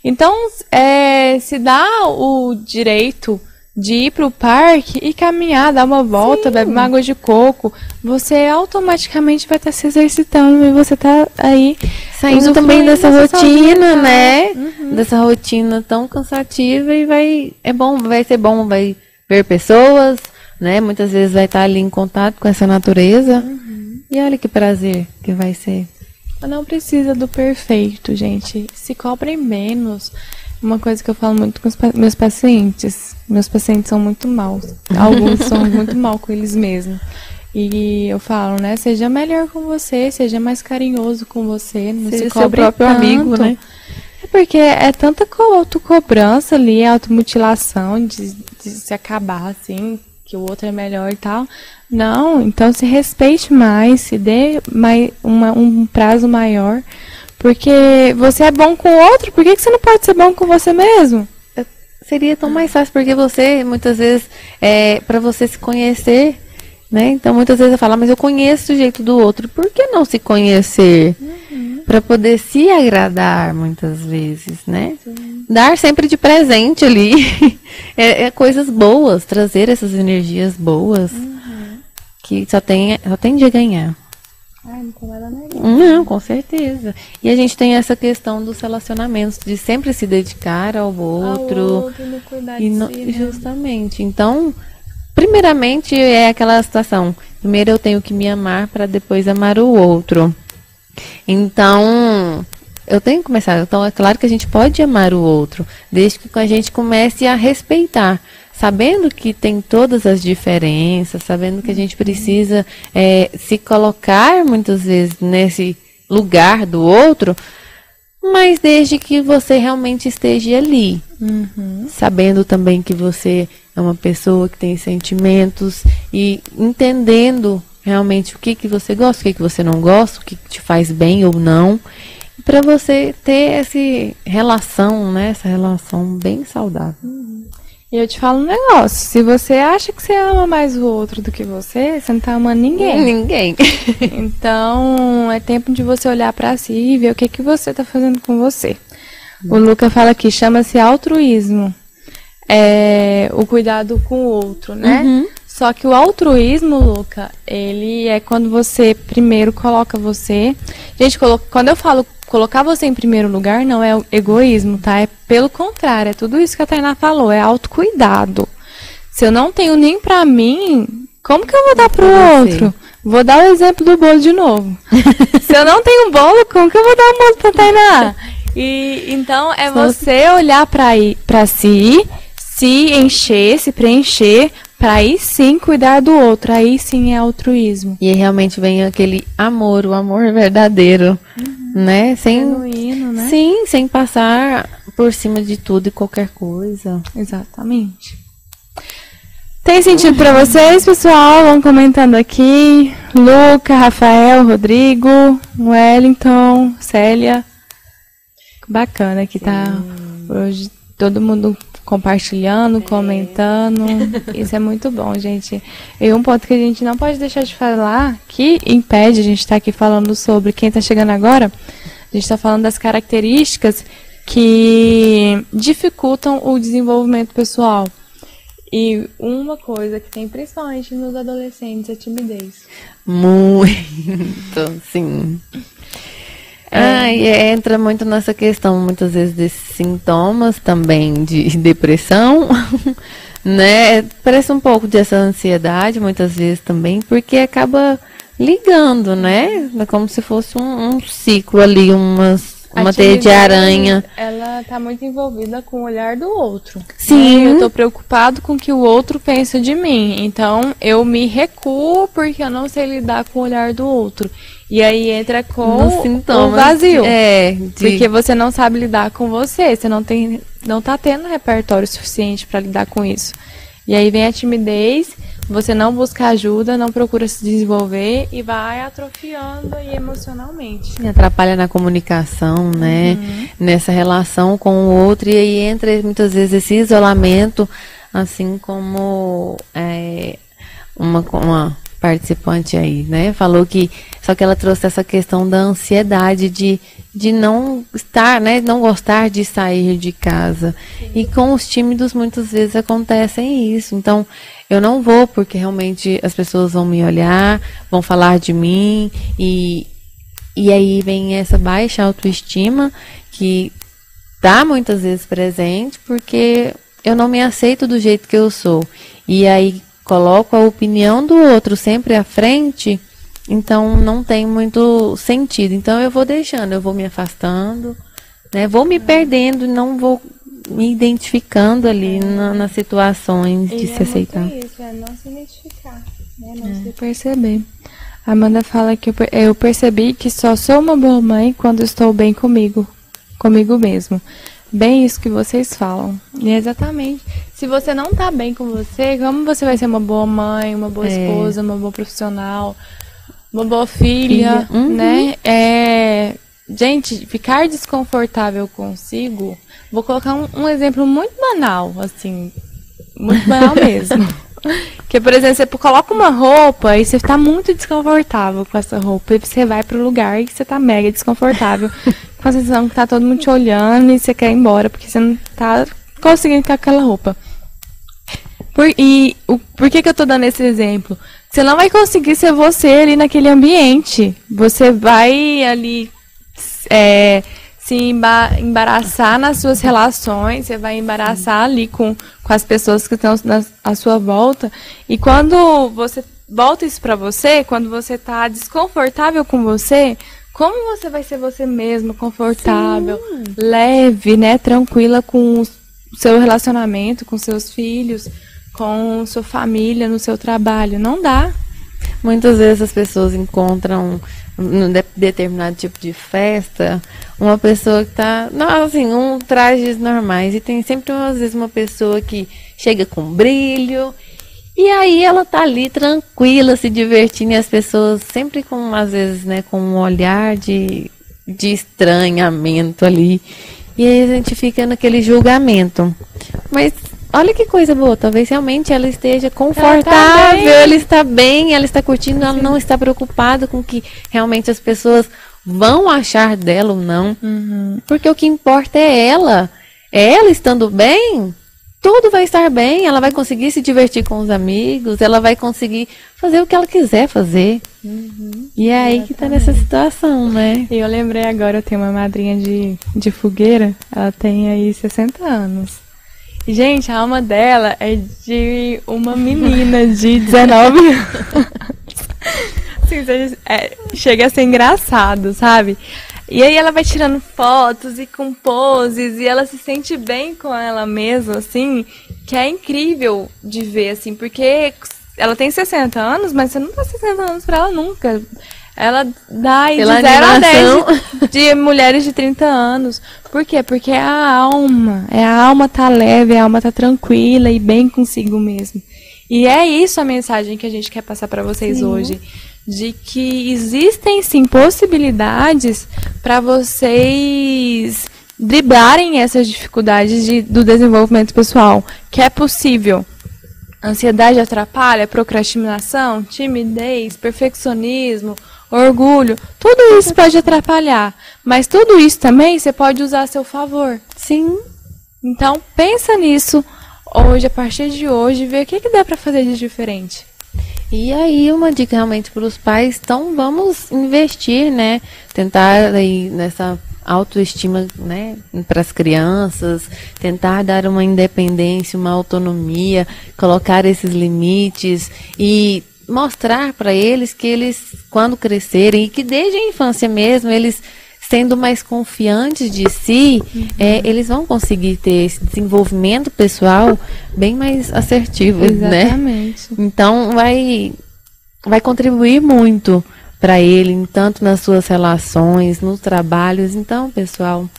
Então, é, se dá o direito de ir para o parque e caminhar, dar uma volta, Sim. beber uma água de coco, você automaticamente vai estar tá se exercitando e você está aí saindo também dessa rotina, né? Uhum. Dessa rotina tão cansativa e vai é bom, vai ser bom, vai ver pessoas, né? Muitas vezes vai estar tá ali em contato com essa natureza. Uhum. E olha que prazer que vai ser. Não precisa do perfeito, gente. Se cobrem menos. Uma coisa que eu falo muito com os meus pacientes. Meus pacientes são muito maus. Alguns são (laughs) muito mal com eles mesmos. E eu falo, né? Seja melhor com você, seja mais carinhoso com você, não seja se seu próprio tanto. amigo, né? É porque é tanta autocobrança ali, automutilação de, de se acabar, assim, que o outro é melhor e tal. Não, então se respeite mais, se dê mais, uma, um prazo maior. Porque você é bom com o outro, por que, que você não pode ser bom com você mesmo? É, seria tão mais fácil, porque você, muitas vezes, é, para você se conhecer, né? Então muitas vezes eu falo, ah, mas eu conheço o jeito do outro. Por que não se conhecer? Uhum. Para poder se agradar muitas vezes, né? Sim. Dar sempre de presente ali. (laughs) é, é, coisas boas, trazer essas energias boas. Uhum. Que só tem, só tem de ganhar. Ai, não nada Não, com certeza. E a gente tem essa questão dos relacionamentos, de sempre se dedicar ao outro. Ao outro no cuidar e no, si, né? Justamente. Então, primeiramente é aquela situação. Primeiro eu tenho que me amar para depois amar o outro. Então, eu tenho que começar. Então, é claro que a gente pode amar o outro, desde que a gente comece a respeitar. Sabendo que tem todas as diferenças, sabendo que a gente precisa é, se colocar muitas vezes nesse lugar do outro, mas desde que você realmente esteja ali. Uhum. Sabendo também que você é uma pessoa que tem sentimentos e entendendo realmente o que, que você gosta, o que, que você não gosta, o que, que te faz bem ou não. Para você ter essa relação, né? Essa relação bem saudável. Uhum. E eu te falo um negócio, se você acha que você ama mais o outro do que você, você não tá amando ninguém. (laughs) Ninguém. então, é tempo de você olhar para si e ver o que que você tá fazendo com você. O Luca fala aqui, chama-se altruísmo. É o cuidado com o outro, né? Uhum. Só que o altruísmo, Luca, ele é quando você primeiro coloca você. Gente, quando eu falo colocar você em primeiro lugar não é egoísmo, tá? É pelo contrário, é tudo isso que a Tainá falou, é autocuidado. Se eu não tenho nem para mim, como que eu vou dar pro outro? Vou dar o exemplo do bolo de novo. (laughs) Se eu não tenho bolo, como que eu vou dar o bolo pra Tainá? E então é você olhar para si, se encher, se preencher para aí sim cuidar do outro, aí sim é altruísmo. E realmente vem aquele amor, o amor verdadeiro, uhum. né? Sem, Genuíno, né? Sim, sem passar por cima de tudo e qualquer coisa. Exatamente. Tem sentido para vocês, pessoal? Vão comentando aqui. Luca, Rafael, Rodrigo, Wellington, Célia. Bacana que tá hoje todo mundo compartilhando, é. comentando. (laughs) Isso é muito bom, gente. E um ponto que a gente não pode deixar de falar, que impede a gente estar tá aqui falando sobre quem está chegando agora, a gente está falando das características que dificultam o desenvolvimento pessoal. E uma coisa que tem principalmente nos adolescentes é timidez. Muito, sim. É. Ah, e entra muito nessa questão, muitas vezes, desses sintomas também de (laughs) depressão, (laughs) né? Parece um pouco dessa ansiedade, muitas vezes também, porque acaba ligando, né? É como se fosse um, um ciclo ali, umas uma teia de aranha. Ela tá muito envolvida com o olhar do outro. Sim. Né? Eu tô preocupado com o que o outro pensa de mim. Então eu me recuo porque eu não sei lidar com o olhar do outro. E aí entra com o vazio. É, de... Porque você não sabe lidar com você, você não tem não tá tendo repertório suficiente para lidar com isso. E aí vem a timidez, você não busca ajuda, não procura se desenvolver e vai atrofiando aí emocionalmente. E atrapalha na comunicação, né? Uhum. Nessa relação com o outro e aí entra muitas vezes esse isolamento, assim como é, uma, uma participante aí, né? Falou que só que ela trouxe essa questão da ansiedade de, de não estar, né? Não gostar de sair de casa. E com os tímidos muitas vezes acontecem isso. Então, eu não vou porque realmente as pessoas vão me olhar, vão falar de mim e e aí vem essa baixa autoestima que tá muitas vezes presente porque eu não me aceito do jeito que eu sou. E aí coloco a opinião do outro sempre à frente, então não tem muito sentido. Então eu vou deixando, eu vou me afastando, né? Vou me perdendo, não vou me identificando ali é. na, nas situações de e se é aceitar. Isso, é não se identificar, né? não é. se perceber. A Amanda fala que eu percebi que só sou uma boa mãe quando estou bem comigo, comigo mesmo. Bem isso que vocês falam. E exatamente. Se você não tá bem com você, como você vai ser uma boa mãe, uma boa é. esposa, uma boa profissional, uma boa filha. Uhum. né? É, gente, ficar desconfortável consigo. Vou colocar um, um exemplo muito banal, assim, muito banal (laughs) mesmo. que, por exemplo, você coloca uma roupa e você tá muito desconfortável com essa roupa. E você vai pro lugar e você tá mega desconfortável. (laughs) com a sensação que tá todo mundo te olhando e você quer ir embora porque você não tá conseguindo com aquela roupa. Por, e o, por que, que eu tô dando esse exemplo? Você não vai conseguir ser você ali naquele ambiente. Você vai ali é, se embaraçar nas suas relações, você vai embaraçar ali com, com as pessoas que estão na, à sua volta. E quando você volta isso para você, quando você está desconfortável com você, como você vai ser você mesma, confortável, Sim. leve, né, tranquila com o seu relacionamento, com seus filhos, com sua família, no seu trabalho? Não dá. Muitas vezes as pessoas encontram num de, determinado tipo de festa uma pessoa que tá, não, assim, um trajes normais e tem sempre às vezes uma pessoa que chega com brilho e aí ela tá ali tranquila, se divertindo e as pessoas sempre com às vezes, né, com um olhar de de estranhamento ali. E aí a gente fica naquele julgamento. Mas Olha que coisa boa, talvez realmente ela esteja confortável, ela, tá ela está bem, ela está curtindo, ela não está preocupada com que realmente as pessoas vão achar dela ou não. Uhum. Porque o que importa é ela. É ela estando bem, tudo vai estar bem, ela vai conseguir se divertir com os amigos, ela vai conseguir fazer o que ela quiser fazer. Uhum, e é aí que está nessa situação, né? E eu lembrei agora, eu tenho uma madrinha de, de fogueira, ela tem aí 60 anos. Gente, a alma dela é de uma menina de 19 anos. (laughs) Assim, é, chega a ser engraçado, sabe? E aí ela vai tirando fotos e com poses e ela se sente bem com ela mesma, assim, que é incrível de ver, assim, porque ela tem 60 anos, mas você não dá 60 anos pra ela nunca. Ela dá de 0 a 10 de, de, mulheres de 30 anos. Por quê? Porque é a alma. É a alma tá leve, a alma tá tranquila e bem consigo mesmo. E é isso a mensagem que a gente quer passar para vocês sim. hoje. De que existem sim possibilidades para vocês driblarem essas dificuldades de, do desenvolvimento pessoal. Que é possível. Ansiedade atrapalha, procrastinação, timidez, perfeccionismo, orgulho, tudo isso pode atrapalhar, mas tudo isso também você pode usar a seu favor. Sim. Então pensa nisso hoje, a partir de hoje, ver o que, que dá para fazer de diferente. E aí uma dica realmente para os pais, então vamos investir, né? Tentar aí nessa autoestima, né, para as crianças, tentar dar uma independência, uma autonomia, colocar esses limites e mostrar para eles que eles, quando crescerem, e que desde a infância mesmo, eles sendo mais confiantes de si, uhum. é, eles vão conseguir ter esse desenvolvimento pessoal bem mais assertivo, né? Exatamente. né? Então vai vai contribuir muito para ele, tanto nas suas relações, nos trabalhos. Então, pessoal,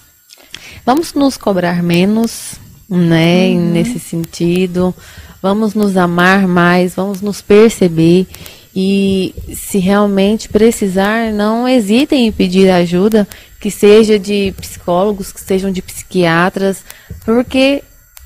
vamos nos cobrar menos, né, uhum. nesse sentido vamos nos amar mais, vamos nos perceber e se realmente precisar, não hesitem em pedir ajuda, que seja de psicólogos, que sejam de psiquiatras, porque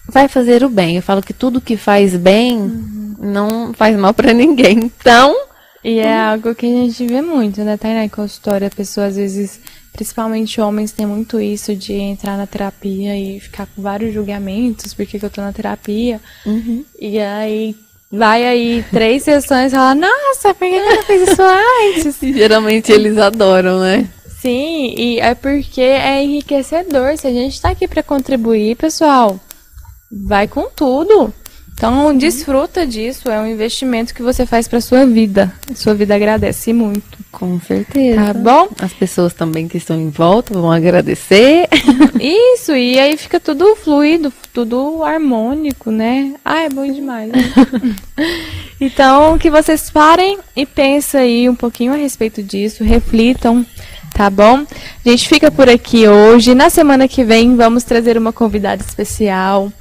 vai fazer o bem. Eu falo que tudo que faz bem uhum. não faz mal para ninguém. Então, e é algo que a gente vê muito, né, Tainá, em consultório, a pessoa às vezes Principalmente homens têm muito isso de entrar na terapia e ficar com vários julgamentos, porque que eu tô na terapia. Uhum. E aí vai aí três (laughs) sessões e fala, nossa, por que ela fez isso antes? E (laughs) geralmente eles adoram, né? Sim, e é porque é enriquecedor. Se a gente tá aqui para contribuir, pessoal, vai com tudo. Então, desfruta disso, é um investimento que você faz para sua vida. A sua vida agradece muito. Com certeza. Tá bom? As pessoas também que estão em volta vão agradecer. (laughs) Isso, e aí fica tudo fluido, tudo harmônico, né? Ah, é bom demais. Né? (laughs) então, que vocês parem e pensem aí um pouquinho a respeito disso, reflitam, tá bom? A gente fica por aqui hoje. Na semana que vem vamos trazer uma convidada especial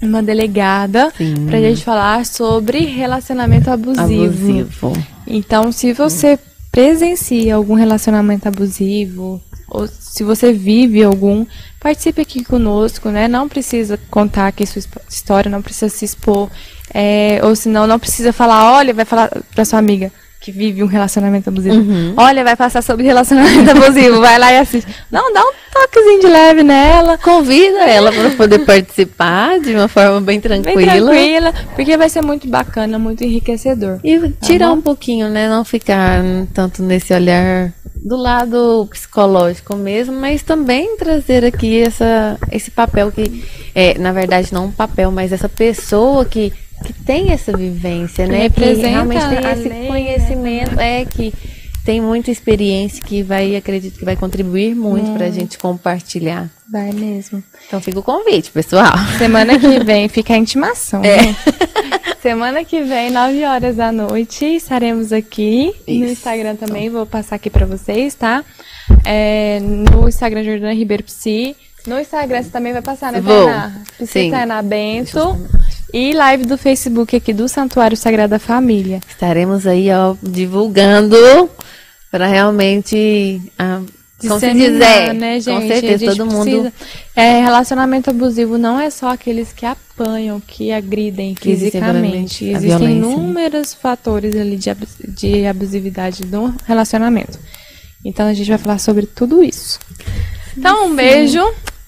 uma delegada para a gente falar sobre relacionamento abusivo. abusivo. Então, se você presencia algum relacionamento abusivo ou se você vive algum, participe aqui conosco, né? Não precisa contar aqui sua história, não precisa se expor, é, ou senão não precisa falar, olha, vai falar para sua amiga que vive um relacionamento abusivo. Uhum. Olha, vai passar sobre relacionamento (laughs) abusivo, vai lá e assiste. Não, dá um toquezinho de leve nela. Convida ela para poder participar de uma forma bem tranquila. Bem tranquila, porque vai ser muito bacana, muito enriquecedor. E tá tirar um pouquinho, né? Não ficar tanto nesse olhar do lado psicológico mesmo, mas também trazer aqui essa, esse papel que, é, na verdade, não um papel, mas essa pessoa que que tem essa vivência, né? Que realmente tem esse lei, né? conhecimento, né? é que tem muita experiência que vai, acredito que vai contribuir muito hum. para a gente compartilhar. Vai mesmo. Então fica o convite, pessoal. Semana que (laughs) vem fica a intimação. É. Né? Semana que vem, 9 horas da noite, estaremos aqui Isso. no Instagram também. Vou passar aqui para vocês, tá? É, no Instagram Jordana Ribeiro Psi. No Instagram você também vai passar, né, Vou. Tainá? Psi Tainá Bento. E live do Facebook aqui do Santuário Sagrada Família. Estaremos aí, ó, divulgando para realmente. Ah, como se dizer, né, gente? Com certeza, todo mundo. É, relacionamento abusivo não é só aqueles que apanham, que agridem fisicamente. Existem inúmeros fatores ali de, de abusividade no relacionamento. Então a gente vai falar sobre tudo isso. Então, um beijo.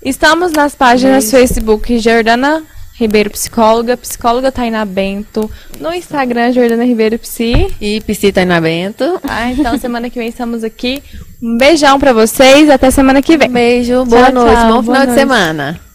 Estamos nas páginas beijo. Facebook Jordana Ribeiro Psicóloga, psicóloga Tainá Bento, no Instagram Jordana Ribeiro Psi. E Psi Tainá Bento. Ah, então semana que vem estamos aqui. Um beijão para vocês, até semana que vem. Um beijo, boa tchau, noite, tchau, bom final noite. de semana.